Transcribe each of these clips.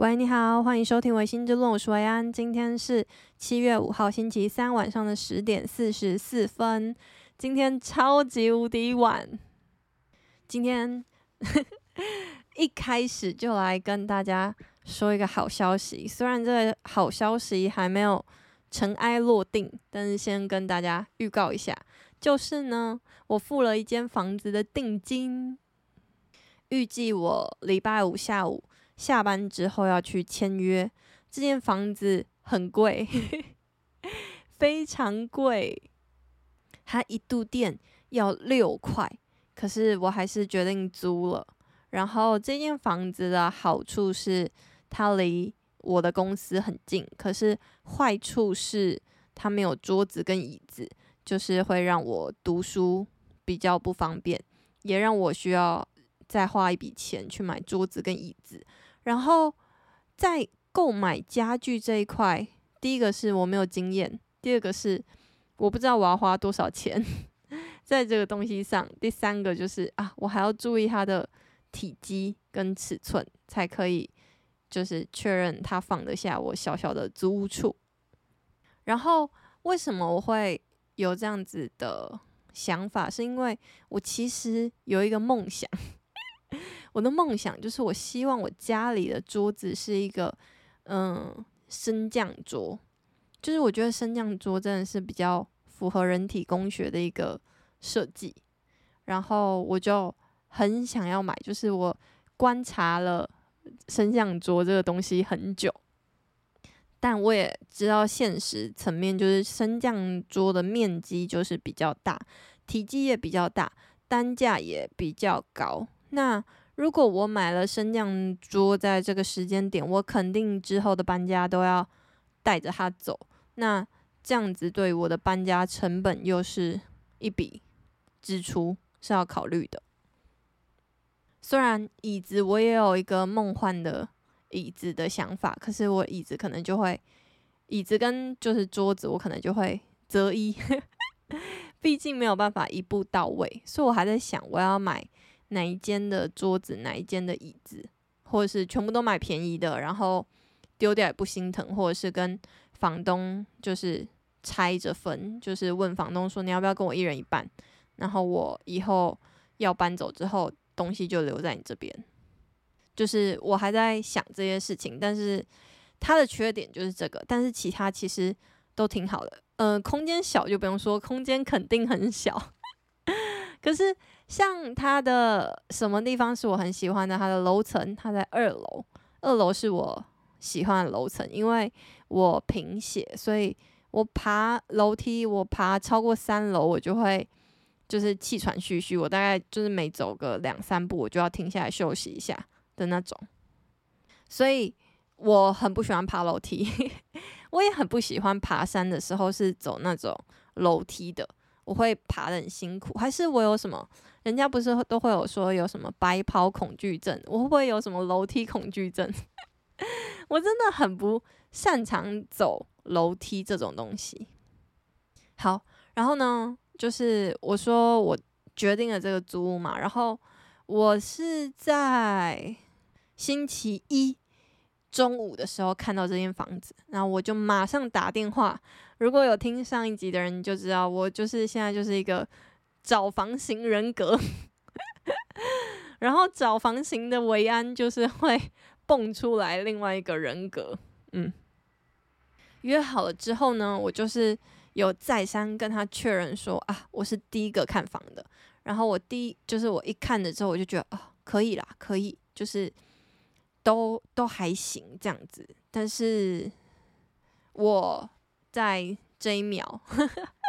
喂，你好，欢迎收听《维新之论》，我是维安。今天是七月五号星期三晚上的十点四十四分，今天超级无敌晚。今天 一开始就来跟大家说一个好消息，虽然这个好消息还没有尘埃落定，但是先跟大家预告一下，就是呢，我付了一间房子的定金，预计我礼拜五下午。下班之后要去签约，这间房子很贵，非常贵，它一度电要六块，可是我还是决定租了。然后这间房子的好处是它离我的公司很近，可是坏处是它没有桌子跟椅子，就是会让我读书比较不方便，也让我需要再花一笔钱去买桌子跟椅子。然后在购买家具这一块，第一个是我没有经验，第二个是我不知道我要花多少钱在这个东西上，第三个就是啊，我还要注意它的体积跟尺寸，才可以就是确认它放得下我小小的租屋处。然后为什么我会有这样子的想法？是因为我其实有一个梦想。我的梦想就是，我希望我家里的桌子是一个，嗯，升降桌。就是我觉得升降桌真的是比较符合人体工学的一个设计。然后我就很想要买，就是我观察了升降桌这个东西很久，但我也知道现实层面就是升降桌的面积就是比较大，体积也比较大，单价也比较高。那如果我买了升降桌，在这个时间点，我肯定之后的搬家都要带着它走。那这样子对我的搬家成本又是一笔支出，是要考虑的。虽然椅子我也有一个梦幻的椅子的想法，可是我椅子可能就会，椅子跟就是桌子，我可能就会择一，毕竟没有办法一步到位，所以我还在想我要买。哪一间的桌子，哪一间的椅子，或者是全部都买便宜的，然后丢掉也不心疼，或者是跟房东就是拆着分，就是问房东说，你要不要跟我一人一半，然后我以后要搬走之后，东西就留在你这边。就是我还在想这些事情，但是它的缺点就是这个，但是其他其实都挺好的。呃，空间小就不用说，空间肯定很小，可是。像它的什么地方是我很喜欢的？它的楼层，它在二楼，二楼是我喜欢的楼层，因为我贫血，所以我爬楼梯，我爬超过三楼，我就会就是气喘吁吁，我大概就是每走个两三步，我就要停下来休息一下的那种，所以我很不喜欢爬楼梯，我也很不喜欢爬山的时候是走那种楼梯的。我会爬得很辛苦，还是我有什么？人家不是都会有说有什么白袍恐惧症？我会不会有什么楼梯恐惧症？我真的很不擅长走楼梯这种东西。好，然后呢，就是我说我决定了这个租屋嘛，然后我是在星期一。中午的时候看到这间房子，然后我就马上打电话。如果有听上一集的人就知道，我就是现在就是一个找房型人格。然后找房型的维安就是会 蹦出来另外一个人格。嗯，约好了之后呢，我就是有再三跟他确认说啊，我是第一个看房的。然后我第一就是我一看了之后，我就觉得啊，可以啦，可以，就是。都都还行这样子，但是我在这一秒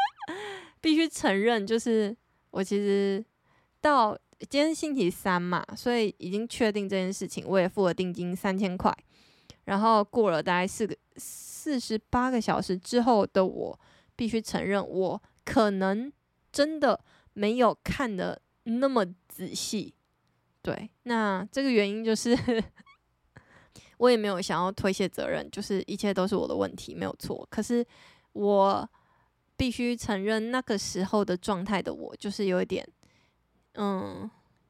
必须承认，就是我其实到今天星期三嘛，所以已经确定这件事情，我也付了定金三千块，然后过了大概四个四十八个小时之后的我，必须承认，我可能真的没有看得那么仔细。对，那这个原因就是。我也没有想要推卸责任，就是一切都是我的问题，没有错。可是我必须承认，那个时候的状态的我，就是有一点，嗯，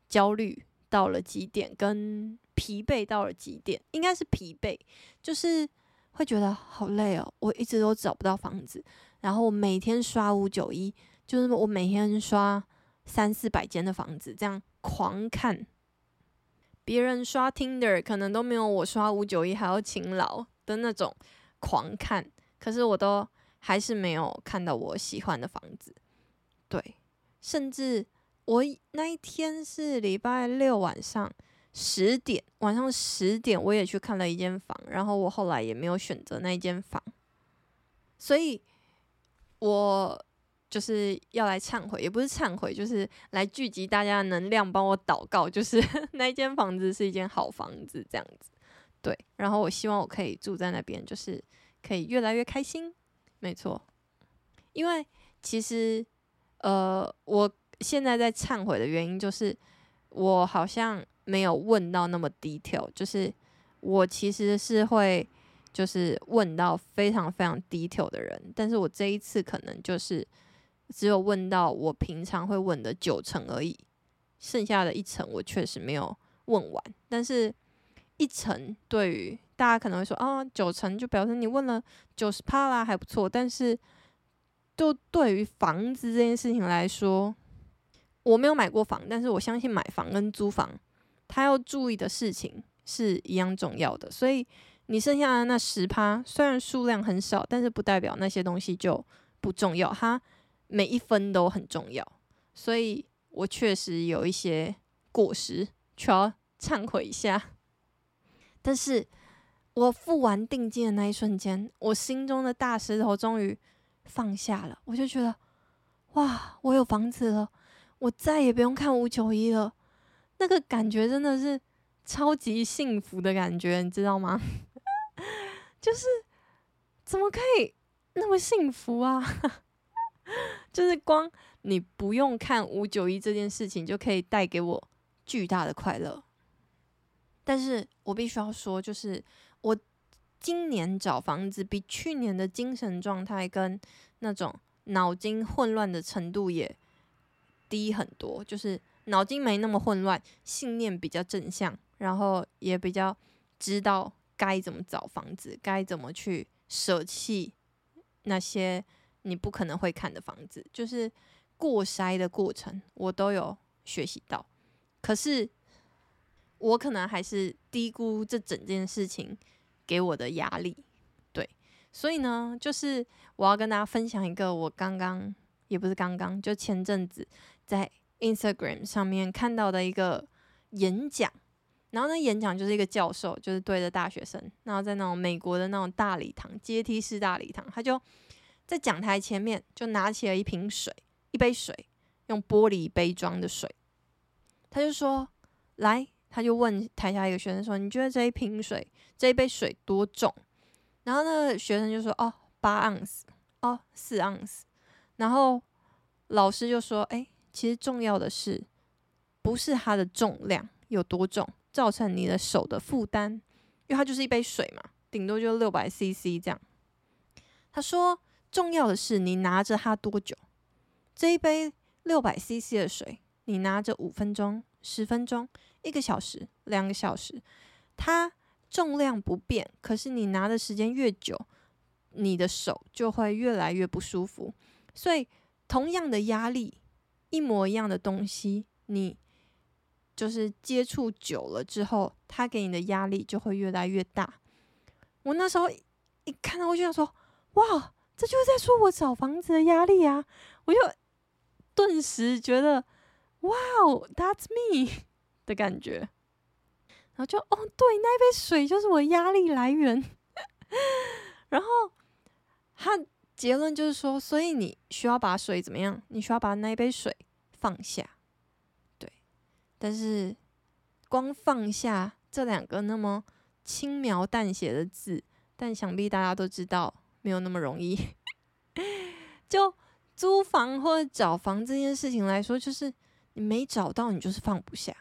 焦虑到了极点，跟疲惫到了极点，应该是疲惫，就是会觉得好累哦。我一直都找不到房子，然后我每天刷五九一，就是我每天刷三四百间的房子，这样狂看。别人刷 Tinder 可能都没有我刷五九一还要勤劳的那种狂看，可是我都还是没有看到我喜欢的房子。对，甚至我那一天是礼拜六晚上十点，晚上十点我也去看了一间房，然后我后来也没有选择那间房，所以我。就是要来忏悔，也不是忏悔，就是来聚集大家的能量，帮我祷告。就是 那一间房子是一间好房子，这样子，对。然后我希望我可以住在那边，就是可以越来越开心。没错，因为其实，呃，我现在在忏悔的原因就是，我好像没有问到那么 detail，就是我其实是会就是问到非常非常 detail 的人，但是我这一次可能就是。只有问到我平常会问的九成而已，剩下的一成我确实没有问完。但是，一成对于大家可能会说啊，九成就表示你问了九十趴啦，还不错。但是，就对于房子这件事情来说，我没有买过房，但是我相信买房跟租房，他要注意的事情是一样重要的。所以，你剩下的那十趴，虽然数量很少，但是不代表那些东西就不重要。哈。每一分都很重要，所以我确实有一些过失，需要忏悔一下。但是我付完定金的那一瞬间，我心中的大石头终于放下了，我就觉得，哇，我有房子了，我再也不用看五九一了，那个感觉真的是超级幸福的感觉，你知道吗？就是怎么可以那么幸福啊？就是光你不用看五九一这件事情，就可以带给我巨大的快乐。但是我必须要说，就是我今年找房子比去年的精神状态跟那种脑筋混乱的程度也低很多。就是脑筋没那么混乱，信念比较正向，然后也比较知道该怎么找房子，该怎么去舍弃那些。你不可能会看的房子，就是过筛的过程，我都有学习到。可是我可能还是低估这整件事情给我的压力，对。所以呢，就是我要跟大家分享一个我刚刚也不是刚刚，就前阵子在 Instagram 上面看到的一个演讲。然后那演讲就是一个教授，就是对着大学生，然后在那种美国的那种大礼堂，阶梯式大礼堂，他就。在讲台前面，就拿起了一瓶水，一杯水，用玻璃杯装的水。他就说：“来。”他就问台下一个学生说：“你觉得这一瓶水，这一杯水多重？”然后那个学生就说：“哦，八盎司，哦，四盎司。”然后老师就说：“哎，其实重要的是，不是它的重量有多重，造成你的手的负担，因为它就是一杯水嘛，顶多就六百 CC 这样。”他说。重要的是你拿着它多久？这一杯六百 CC 的水，你拿着五分钟、十分钟、一个小时、两个小时，它重量不变，可是你拿的时间越久，你的手就会越来越不舒服。所以，同样的压力，一模一样的东西，你就是接触久了之后，它给你的压力就会越来越大。我那时候一看到，我就想说：哇！这就是在说我找房子的压力啊！我就顿时觉得，哇哦，That's me 的感觉。然后就哦，对，那一杯水就是我压力来源。然后他结论就是说，所以你需要把水怎么样？你需要把那一杯水放下。对，但是光放下这两个那么轻描淡写的字，但想必大家都知道。没有那么容易，就租房或者找房这件事情来说，就是你没找到，你就是放不下。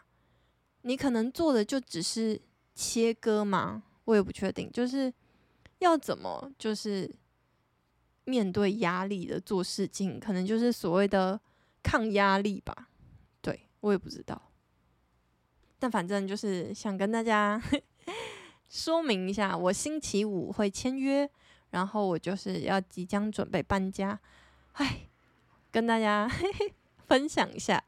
你可能做的就只是切割吗，我也不确定，就是要怎么就是面对压力的做事情，可能就是所谓的抗压力吧。对，我也不知道。但反正就是想跟大家 说明一下，我星期五会签约，然后我就是要即将准备搬家，哎，跟大家嘿 嘿分享一下。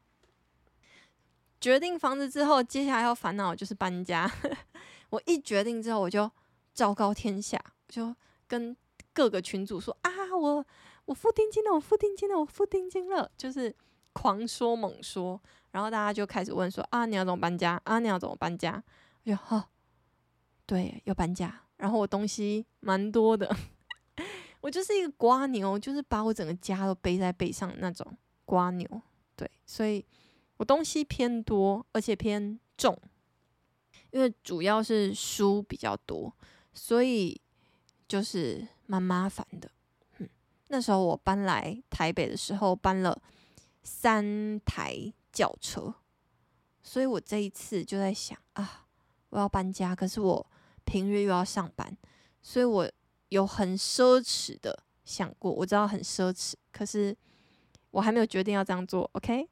决定房子之后，接下来要烦恼就是搬家。我一决定之后，我就昭告天下，就跟各个群主说啊，我我付定金了，我付定金了，我付定金了，就是狂说猛说。然后大家就开始问说啊，你要怎么搬家？啊，你要怎么搬家？我就哈、对，要搬家。然后我东西蛮多的，我就是一个瓜牛，就是把我整个家都背在背上那种瓜牛。对，所以我东西偏多，而且偏重，因为主要是书比较多，所以就是蛮麻烦的。嗯，那时候我搬来台北的时候，搬了三台。轿车，所以我这一次就在想啊，我要搬家，可是我平日又要上班，所以我有很奢侈的想过，我知道很奢侈，可是我还没有决定要这样做。OK，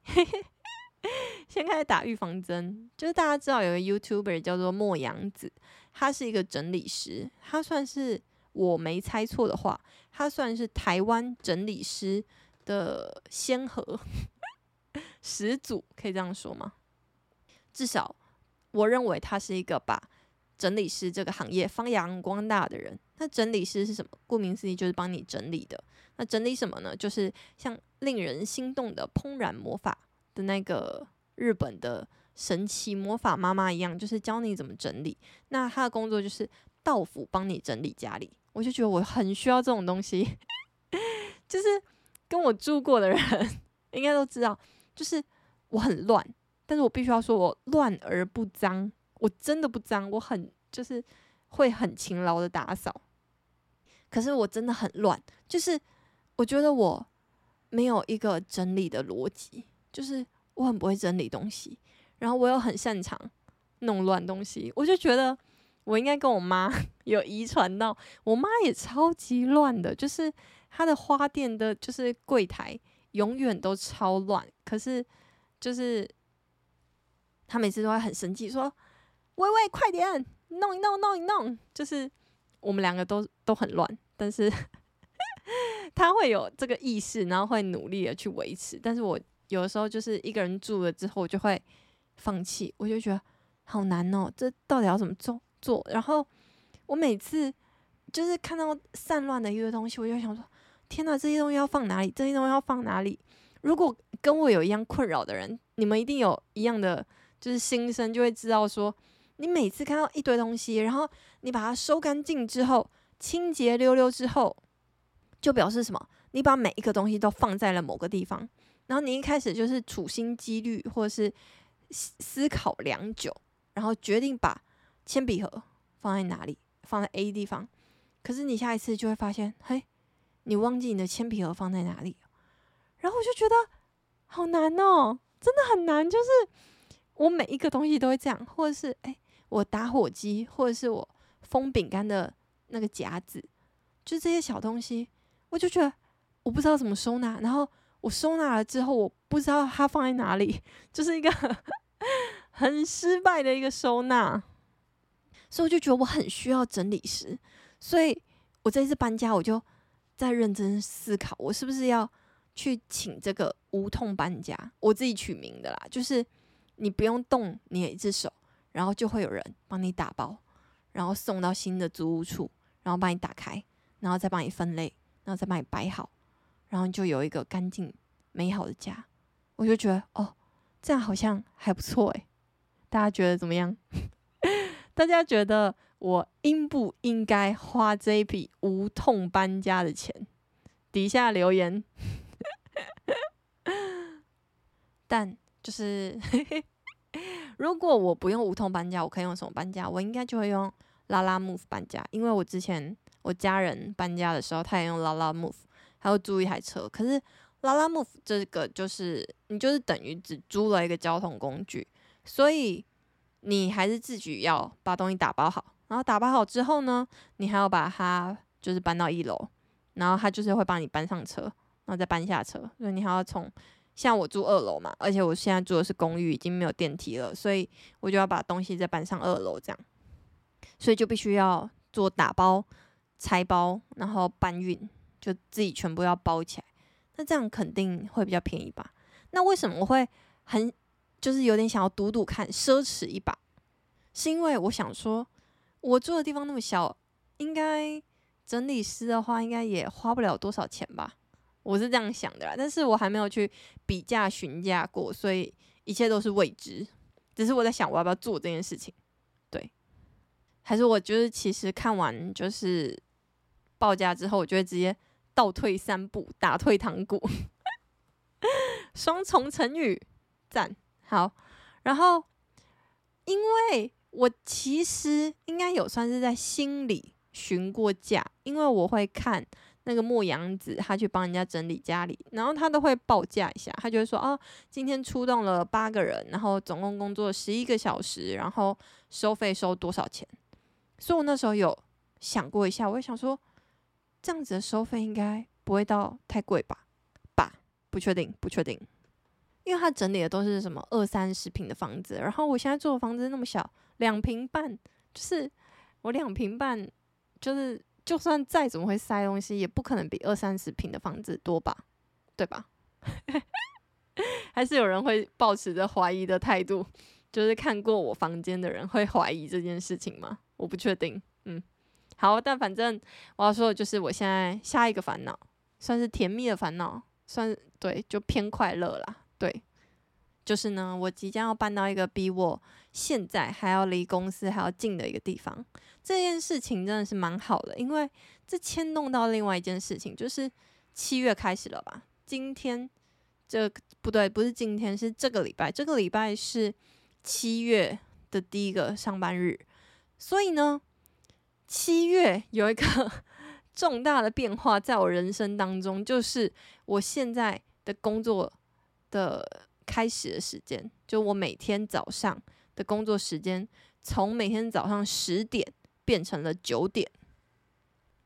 先开始打预防针，就是大家知道有个 YouTuber 叫做莫阳子，他是一个整理师，他算是我没猜错的话，他算是台湾整理师的先河。始祖可以这样说吗？至少我认为他是一个把整理师这个行业发扬光大的人。那整理师是什么？顾名思义就是帮你整理的。那整理什么呢？就是像令人心动的怦然魔法的那个日本的神奇魔法妈妈一样，就是教你怎么整理。那他的工作就是到府帮你整理家里。我就觉得我很需要这种东西，就是跟我住过的人应该都知道。就是我很乱，但是我必须要说，我乱而不脏。我真的不脏，我很就是会很勤劳的打扫。可是我真的很乱，就是我觉得我没有一个整理的逻辑，就是我很不会整理东西，然后我又很擅长弄乱东西。我就觉得我应该跟我妈 有遗传到，我妈也超级乱的，就是她的花店的，就是柜台。永远都超乱，可是就是他每次都会很生气，说：“喂喂，快点弄一弄，弄一弄。”就是我们两个都都很乱，但是 他会有这个意识，然后会努力的去维持。但是我有的时候就是一个人住了之后，我就会放弃，我就觉得好难哦，这到底要怎么做做？然后我每次就是看到散乱的一个东西，我就想说。天哪，这些东西要放哪里？这些东西要放哪里？如果跟我有一样困扰的人，你们一定有一样的就是心声，就会知道说，你每次看到一堆东西，然后你把它收干净之后，清洁溜溜之后，就表示什么？你把每一个东西都放在了某个地方，然后你一开始就是处心积虑，或者是思考良久，然后决定把铅笔盒放在哪里，放在 A 地方，可是你下一次就会发现，嘿。你忘记你的铅笔盒放在哪里，然后我就觉得好难哦，真的很难。就是我每一个东西都会这样，或者是诶，我打火机，或者是我封饼干的那个夹子，就这些小东西，我就觉得我不知道怎么收纳。然后我收纳了之后，我不知道它放在哪里，就是一个很失败的一个收纳。所以我就觉得我很需要整理师。所以我这次搬家，我就。在认真思考，我是不是要去请这个无痛搬家？我自己取名的啦，就是你不用动你的一只手，然后就会有人帮你打包，然后送到新的租屋处，然后帮你打开，然后再帮你分类，然后再帮你摆好，然后就有一个干净美好的家。我就觉得哦，这样好像还不错诶。大家觉得怎么样？大家觉得？我应不应该花这笔无痛搬家的钱？底下留言。但就是，如果我不用无痛搬家，我可以用什么搬家？我应该就会用拉拉 move 搬家，因为我之前我家人搬家的时候，他也用拉拉 move，还会租一台车。可是拉拉 move 这个就是你就是等于只租了一个交通工具，所以你还是自己要把东西打包好。然后打包好之后呢，你还要把它就是搬到一楼，然后他就是会帮你搬上车，然后再搬下车，所以你还要从像我住二楼嘛，而且我现在住的是公寓，已经没有电梯了，所以我就要把东西再搬上二楼，这样，所以就必须要做打包、拆包，然后搬运，就自己全部要包起来。那这样肯定会比较便宜吧？那为什么我会很就是有点想要赌赌看，奢侈一把？是因为我想说，我住的地方那么小，应该整理师的话，应该也花不了多少钱吧？我是这样想的啦，但是我还没有去比价询价过，所以一切都是未知。只是我在想，我要不要做这件事情？对，还是我就是其实看完就是报价之后，我就会直接倒退三步，打退堂鼓，双重成语，赞好。然后，因为我其实应该有算是在心里询过价，因为我会看。那个牧羊子，他去帮人家整理家里，然后他都会报价一下，他就会说：“哦，今天出动了八个人，然后总共工作十一个小时，然后收费收多少钱？”所以我那时候有想过一下，我就想说，这样子的收费应该不会到太贵吧？吧？不确定，不确定，因为他整理的都是什么二三十平的房子，然后我现在住的房子那么小，两平半，就是我两平半，就是。就算再怎么会塞东西，也不可能比二三十平的房子多吧，对吧？还是有人会抱持着怀疑的态度，就是看过我房间的人会怀疑这件事情吗？我不确定。嗯，好，但反正我要说的就是，我现在下一个烦恼，算是甜蜜的烦恼，算对，就偏快乐啦。对，就是呢，我即将要搬到一个比我现在还要离公司还要近的一个地方。这件事情真的是蛮好的，因为这牵动到另外一件事情，就是七月开始了吧？今天这不对，不是今天，是这个礼拜。这个礼拜是七月的第一个上班日，所以呢，七月有一个 重大的变化在我人生当中，就是我现在的工作的开始的时间，就我每天早上的工作时间，从每天早上十点。变成了九点，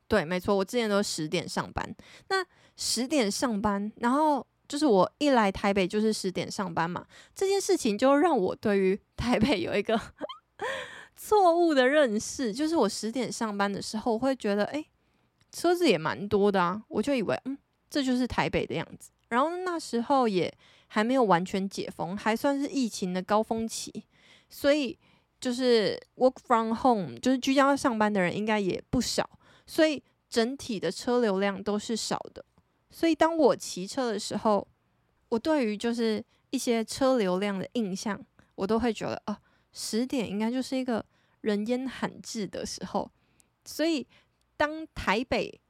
对，没错，我之前都十点上班。那十点上班，然后就是我一来台北就是十点上班嘛，这件事情就让我对于台北有一个 错误的认识，就是我十点上班的时候，我会觉得，哎，车子也蛮多的啊，我就以为，嗯，这就是台北的样子。然后那时候也还没有完全解封，还算是疫情的高峰期，所以。就是 work from home，就是居家上班的人应该也不少，所以整体的车流量都是少的。所以当我骑车的时候，我对于就是一些车流量的印象，我都会觉得啊，十点应该就是一个人烟罕至的时候。所以当台北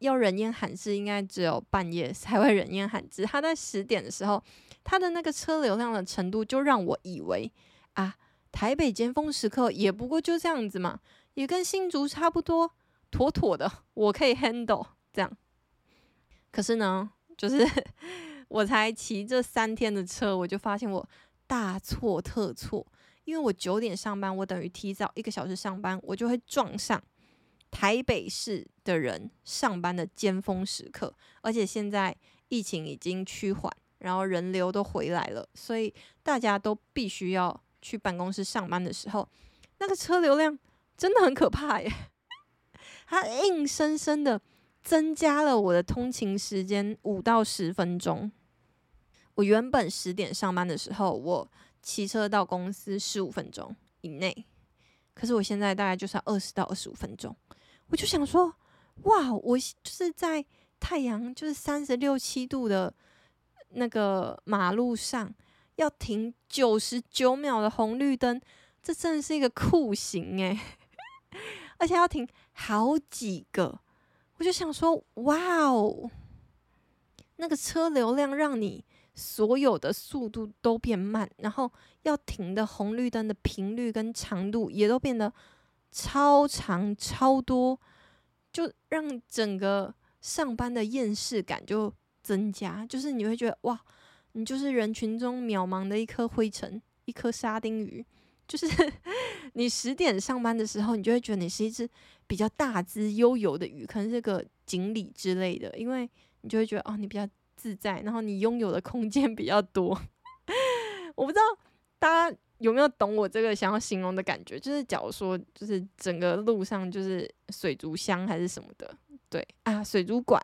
要人烟罕至，应该只有半夜才会人烟罕至。他在十点的时候，他的那个车流量的程度，就让我以为啊。台北尖峰时刻也不过就这样子嘛，也跟新竹差不多，妥妥的，我可以 handle 这样。可是呢，就是 我才骑这三天的车，我就发现我大错特错，因为我九点上班，我等于提早一个小时上班，我就会撞上台北市的人上班的尖峰时刻，而且现在疫情已经趋缓，然后人流都回来了，所以大家都必须要。去办公室上班的时候，那个车流量真的很可怕耶！它硬生生的增加了我的通勤时间五到十分钟。我原本十点上班的时候，我骑车到公司十五分钟以内，可是我现在大概就是要二十到二十五分钟。我就想说，哇，我就是在太阳就是三十六七度的那个马路上。要停九十九秒的红绿灯，这真的是一个酷刑诶，而且要停好几个，我就想说，哇哦，那个车流量让你所有的速度都变慢，然后要停的红绿灯的频率跟长度也都变得超长超多，就让整个上班的厌世感就增加，就是你会觉得哇。你就是人群中渺茫的一颗灰尘，一颗沙丁鱼。就是 你十点上班的时候，你就会觉得你是一只比较大只、悠游的鱼，可能是个锦鲤之类的，因为你就会觉得哦，你比较自在，然后你拥有的空间比较多。我不知道大家有没有懂我这个想要形容的感觉，就是假如说，就是整个路上就是水族箱还是什么的，对啊，水族馆，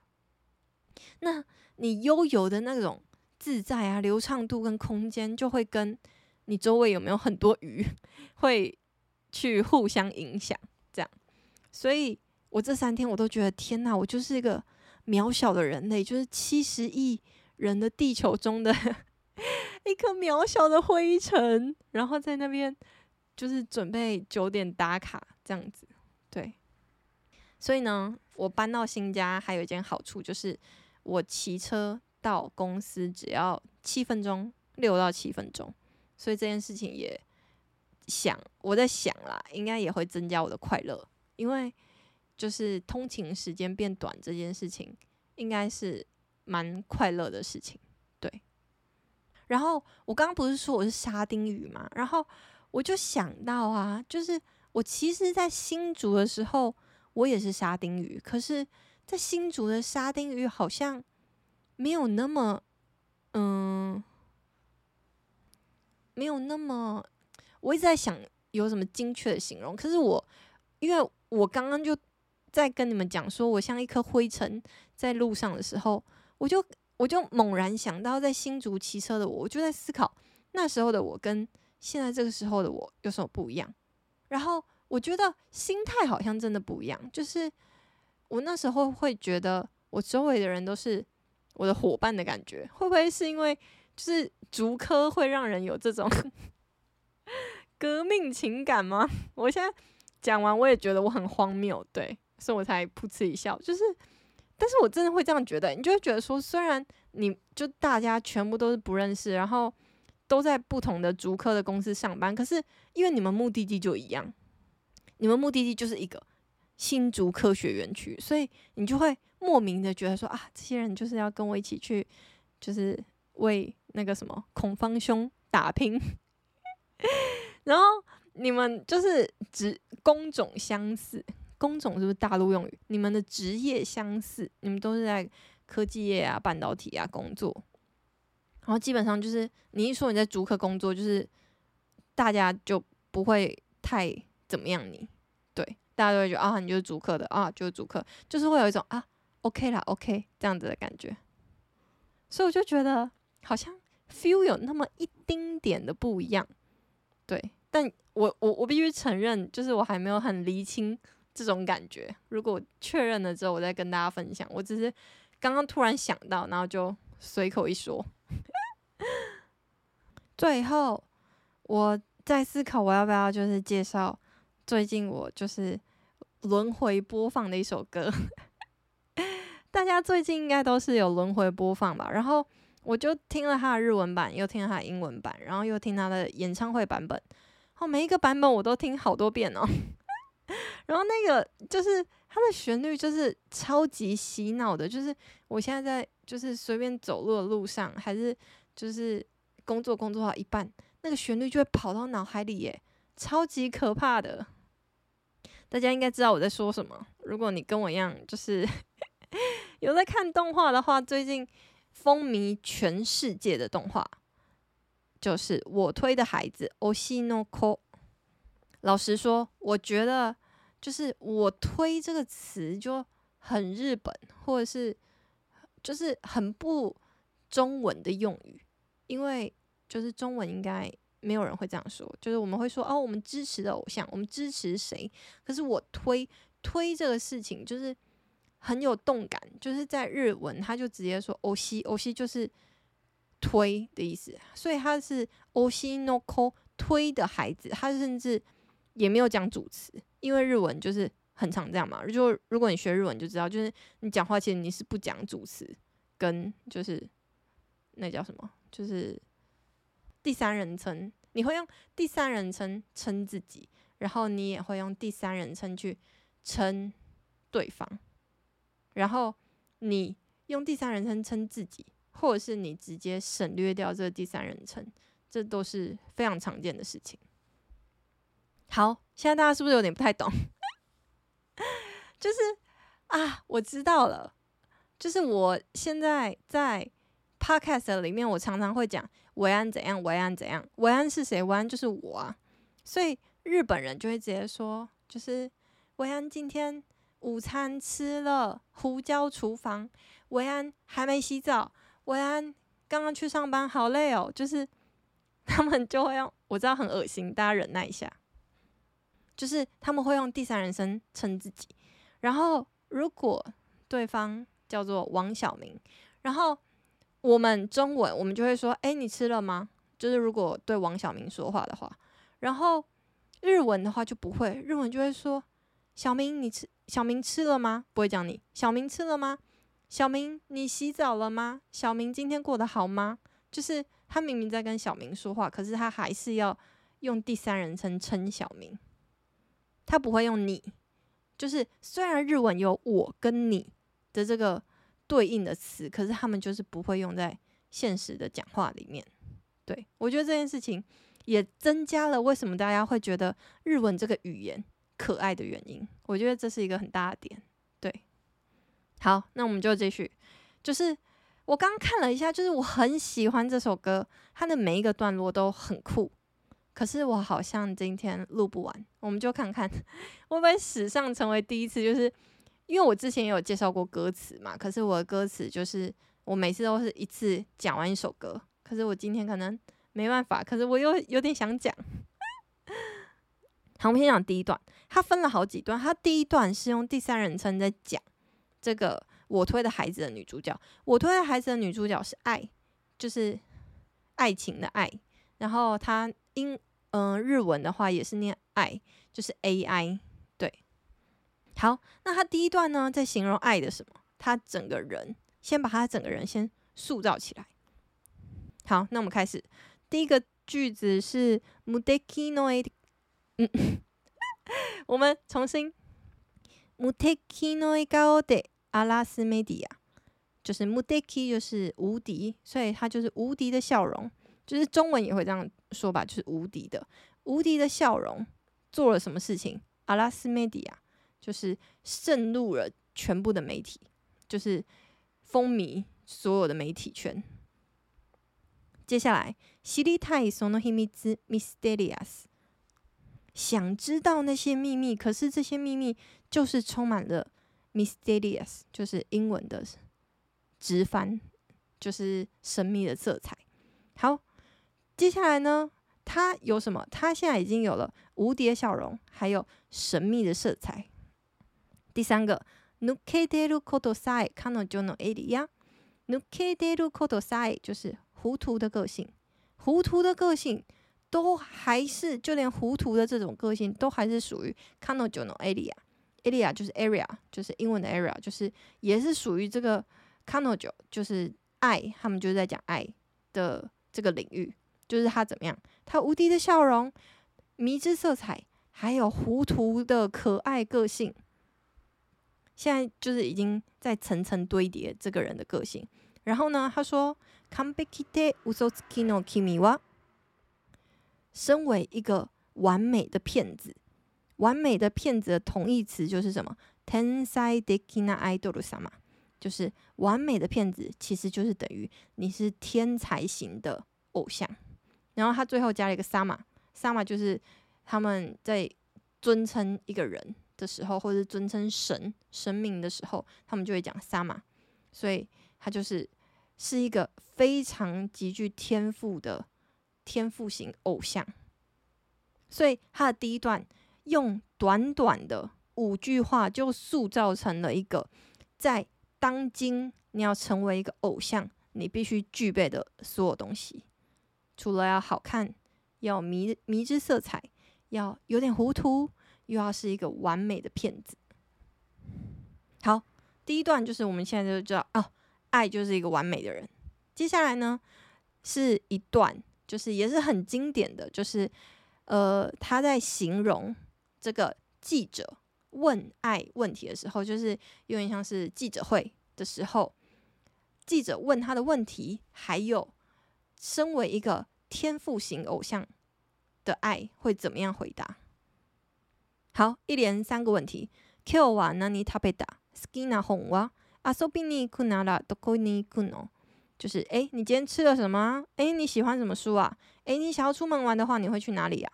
那你悠游的那种自在啊、流畅度跟空间，就会跟你周围有没有很多鱼会去互相影响，这样，所以。我这三天我都觉得天哪，我就是一个渺小的人类，就是七十亿人的地球中的 一颗渺小的灰尘，然后在那边就是准备九点打卡这样子。对，所以呢，我搬到新家还有一件好处就是，我骑车到公司只要七分钟，六到七分钟，所以这件事情也想我在想啦，应该也会增加我的快乐，因为。就是通勤时间变短这件事情，应该是蛮快乐的事情，对。然后我刚刚不是说我是沙丁鱼嘛，然后我就想到啊，就是我其实，在新竹的时候，我也是沙丁鱼，可是，在新竹的沙丁鱼好像没有那么，嗯，没有那么，我一直在想有什么精确的形容，可是我，因为我刚刚就。在跟你们讲说，我像一颗灰尘在路上的时候，我就我就猛然想到，在新竹骑车的我，我就在思考那时候的我跟现在这个时候的我有什么不一样。然后我觉得心态好像真的不一样，就是我那时候会觉得我周围的人都是我的伙伴的感觉，会不会是因为就是竹科会让人有这种 革命情感吗？我现在讲完，我也觉得我很荒谬，对。所以我才噗嗤一笑，就是，但是我真的会这样觉得，你就会觉得说，虽然你就大家全部都是不认识，然后都在不同的竹科的公司上班，可是因为你们目的地就一样，你们目的地就是一个新竹科学园区，所以你就会莫名的觉得说啊，这些人就是要跟我一起去，就是为那个什么孔方兄打拼，然后你们就是职工种相似。工种是不是大陆用语？你们的职业相似，你们都是在科技业啊、半导体啊工作，然后基本上就是你一说你在竹科工作，就是大家就不会太怎么样你，大家都会觉得啊，你就是主客的啊，就是主客，就是会有一种啊，OK 啦，OK 这样子的感觉，所以我就觉得好像 feel 有那么一丁点的不一样，对，但我我我必须承认，就是我还没有很厘清。这种感觉，如果确认了之后，我再跟大家分享。我只是刚刚突然想到，然后就随口一说。最后，我在思考我要不要就是介绍最近我就是轮回播放的一首歌。大家最近应该都是有轮回播放吧？然后我就听了他的日文版，又听了他的英文版，然后又听他的演唱会版本。哦，每一个版本我都听好多遍哦。然后那个就是它的旋律，就是超级洗脑的。就是我现在在就是随便走路的路上，还是就是工作工作到一半，那个旋律就会跑到脑海里耶，超级可怕的。大家应该知道我在说什么。如果你跟我一样，就是 有在看动画的话，最近风靡全世界的动画就是我推的孩子 Oshinoko。老实说，我觉得就是“我推”这个词就很日本，或者是就是很不中文的用语，因为就是中文应该没有人会这样说，就是我们会说哦，我们支持的偶像，我们支持谁？可是我推推这个事情就是很有动感，就是在日文他就直接说“推し”，“推し”就是推的意思，所以他是“推しの子”推的孩子，他甚至。也没有讲主词，因为日文就是很常这样嘛。就如果你学日文就知道，就是你讲话其实你是不讲主词，跟就是那叫什么，就是 第三人称，你会用第三人称称自己，然后你也会用第三人称去称对方，然后你用第三人称称自己，或者是你直接省略掉这个第三人称，这都是非常常见的事情。好，现在大家是不是有点不太懂？就是啊，我知道了，就是我现在在 podcast 里面，我常常会讲维安怎样，维安怎样，维安是谁？维安就是我啊。所以日本人就会直接说，就是维安今天午餐吃了胡椒厨房，维安还没洗澡，维安刚刚去上班，好累哦。就是 他们就会用，我知道很恶心，大家忍耐一下。就是他们会用第三人称称自己，然后如果对方叫做王小明，然后我们中文我们就会说：“哎，你吃了吗？”就是如果对王小明说话的话，然后日文的话就不会，日文就会说：“小明，你吃小明吃了吗？”不会讲你小明吃了吗？小明，你洗澡了吗？小明今天过得好吗？就是他明明在跟小明说话，可是他还是要用第三人称称小明。他不会用你，就是虽然日文有我跟你的这个对应的词，可是他们就是不会用在现实的讲话里面。对，我觉得这件事情也增加了为什么大家会觉得日文这个语言可爱的原因。我觉得这是一个很大的点。对，好，那我们就继续。就是我刚刚看了一下，就是我很喜欢这首歌，它的每一个段落都很酷。可是我好像今天录不完，我们就看看 会不会史上成为第一次。就是因为我之前也有介绍过歌词嘛，可是我的歌词就是我每次都是一次讲完一首歌，可是我今天可能没办法，可是我又有点想讲。好，我们先讲第一段，它分了好几段。它第一段是用第三人称在讲这个我推的孩子的女主角，我推的孩子的女主角是爱，就是爱情的爱，然后她。英嗯、日文的话也是念爱，就是 A I。好，那他第一段呢，在形容爱的什么？他整个人，先把他整个人先塑造起来。好，那我们开始。第一个句子是无敌のえ，嗯，我们重新。无敌の笑颜で荒らすメディア，就是无敌就是无敌，所以他就是无敌的笑容。就是中文也会这样说吧，就是无敌的、无敌的笑容，做了什么事情？阿拉斯梅迪亚 就是渗入了全部的媒体，就是风靡所有的媒体圈。接下来，知りたいその秘密ミステリアス，想知道那些秘密，可是这些秘密就是充满了 mysterious，就是英文的直翻，就是神秘的色彩。好。接下来呢，他有什么？他现在已经有了无敌的笑容，还有神秘的色彩。 第三个，抜けてることさえ彼女のエリア。抜けてることさえ就是糊涂的个性，糊涂的个性都还是就连糊涂的这种个性都还是属于彼女のエリア。エリア就是 area，就是英文的 area，就是也是属于这个彼女，就是爱，他们就是在讲爱的这个领域。就是他怎么样？他无敌的笑容、迷之色彩，还有糊涂的可爱个性， 现在就是已经在层层堆叠这个人的个性。然后呢，他说：“完璧で嘘つきの君は，身为一个完美的骗子，完美的骗子的同义词就是什么？天才的なアイドル様，就是完美的骗子，其实就是等于你是天才型的偶像。”然后他最后加了一个 sama，sama 就是他们在尊称一个人 的时候，或者是尊称神神明的时候，他们就会讲 sama，所以他就是是一个非常极具天赋的天赋型偶像。所以他的第一段用短短的五句话就塑造成了一个在当今你要成为一个偶像，你必须具备的所有东西。除了要好看，要迷迷之色彩，要有点糊涂，又要是一个完美的骗子。好，第一段就是我们现在就知道哦，爱就是一个完美的人。接下来呢，是一段就是也是很经典的，就是呃，他在形容这个记者问爱问题的时候，就是有点像是记者会的时候，记者问他的问题，还有。身为一个天赋型偶像的爱会怎么样回答？好，一连三个问题。今日は何食べた？好きな本は？游びに行くならどこに行くの？ 就是诶，你今天吃了什么？诶，你喜欢什么书啊？诶，你想要出门玩的话，你会去哪里呀？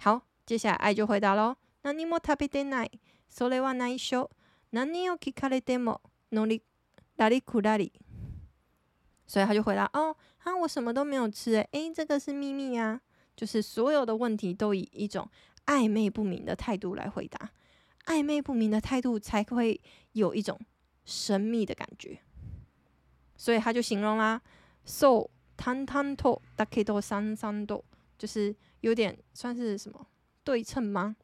好，接下来爱就回答喽。何も食べてない。それは内绪。何を闻かれてものりらりくらり。所以他就回答：哦，哈，我什么都没有吃。诶，诶，这个是秘密啊。就是所有的问题都以一种 暧昧不明的态度来回答，暧昧不明的态度才会有一种神秘的感觉。所以他就形容啦，そう淡々とだけど灿灿と，就是有点算是什么对称吗？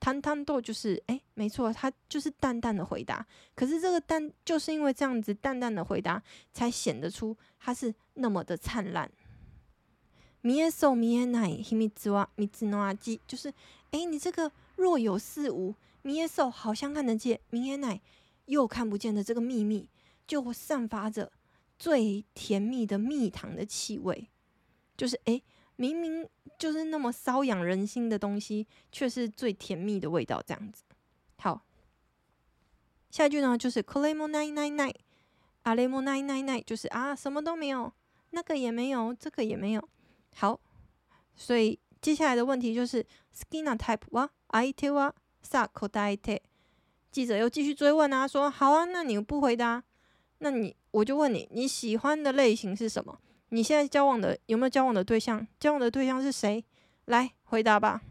淡々と就是诶，没错，他就是淡淡的回答。可是这个淡，就是因为这样子淡淡的回答，才显得出他是那么的灿烂。见えそう见えない秘密は蜜の味，就是 诶，你这个若有似无，见えそう好像看得见，见えない又看不见的这个秘密，就散发着。最甜蜜的蜜糖的气味，就是诶，明明就是那么瘙痒人心的东西，却是最甜蜜的味道，这样子。好，下一句呢，就是これもないないない，あれもないないない，就是啊，什么都没有，那个也没有，这个也没有。好，所以 接下来的问题就是好きなタイプは相手はさあ答えて。记者又继续追问啊，说好啊，那你不回答？那你我就问你，你喜欢的类型是什么？你现在交往的有没有交往的对象？交往的对象是谁？来回答吧。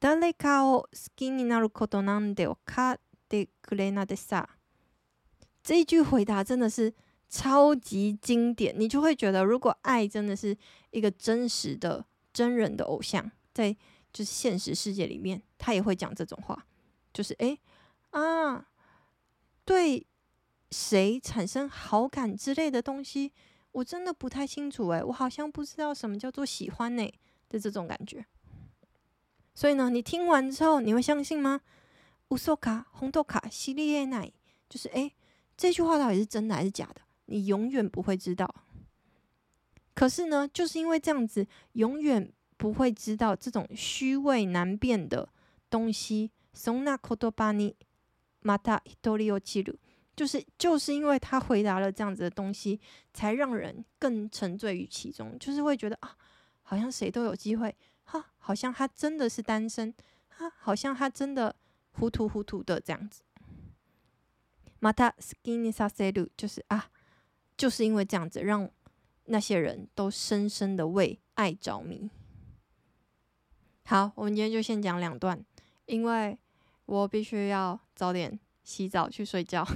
谁かを好きになることなんて分かってくれなでさ。这一句回答真的是超级经典，你就会觉得，如果爱真的是一个真实的 真人的偶像，在就是现实世界里面，他也会讲这种话，就是诶啊，对。谁产生好感之类的东西，我真的不太清楚诶，我好像不知道什么叫做喜欢呢的这种感觉。所以呢，你听完之后，你会相信吗？乌索卡、红豆卡、西利耶奈，就是诶，这句话到底是真的还是假的？你永远不会知道。可是呢，就是因为这样子，永远不会知道这种虚伪难辨的东西。そんな言叶にまた一人落ちる。就是就是因为他回答了这样子的东西，才让人更沉醉于其中。就是会觉得啊，好像谁都有机会，哈，好像他真的是单身，哈，好像他真的糊涂糊涂的这样子。また好きにさせる，就是啊，就是因为这样子，让 那些人都深深的为爱着迷。好，我们今天就先讲两段，因为我必须要早点洗澡去睡觉。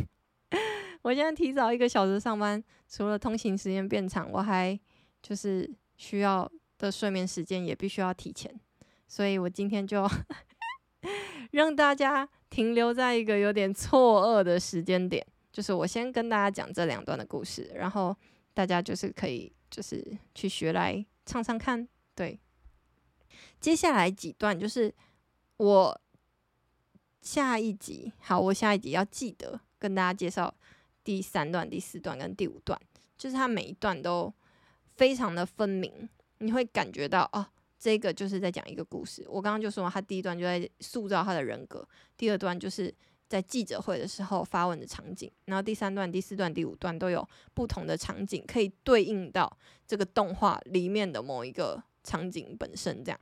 我现在提早一个小时上班，除了通勤时间变长，我还就是需要的睡眠时间也必须要提前，所以我今天就 让大家停留在一个有点错愕的时间点，就是我先跟大家讲这两段的故事，然后大家就是可以就是去学来唱唱看。对，接下来几段就是我下一集，好，我下一集要记得跟大家介绍。第三段、第四段跟第五段，就是它每一段都非常的分明，你会感觉到哦，这个就是在讲一个故事。我刚刚就说，他第一段就在塑造他的人格，第二段就是在记者会的时候发问的场景，然后第三段、第四段、第五段都有不同的场景可以对应到这个动画里面的某一个场景本身，这样，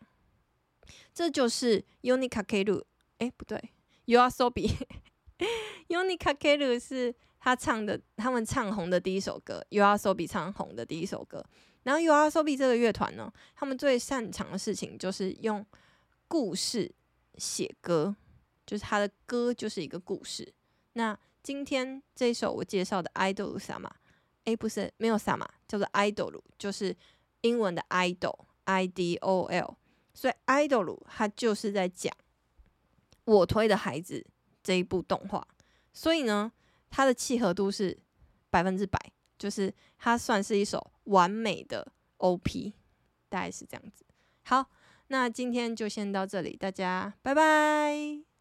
这就是 Yoni Kakeru，哎，不对，YOASOBI，Yoni Kakeru 是。他唱的，他们唱红的第一首歌，YOASOBI 唱红的第一首歌。然后 YOASOBI 这个乐团呢，他们最擅长的事情就是用故事写歌，就是他的歌就是一个故事。那今天这首我介绍的《idol sama》，诶，不是，没有 sama，叫做 idol，就是英文的 idol，I D O L。所以 idol 它就是在讲我推的孩子这一部动画。所以呢。它的契合度是百分之百，就是它算是一首完美的 OP，大概是这样子。好，那今天就先到这里，大家拜拜。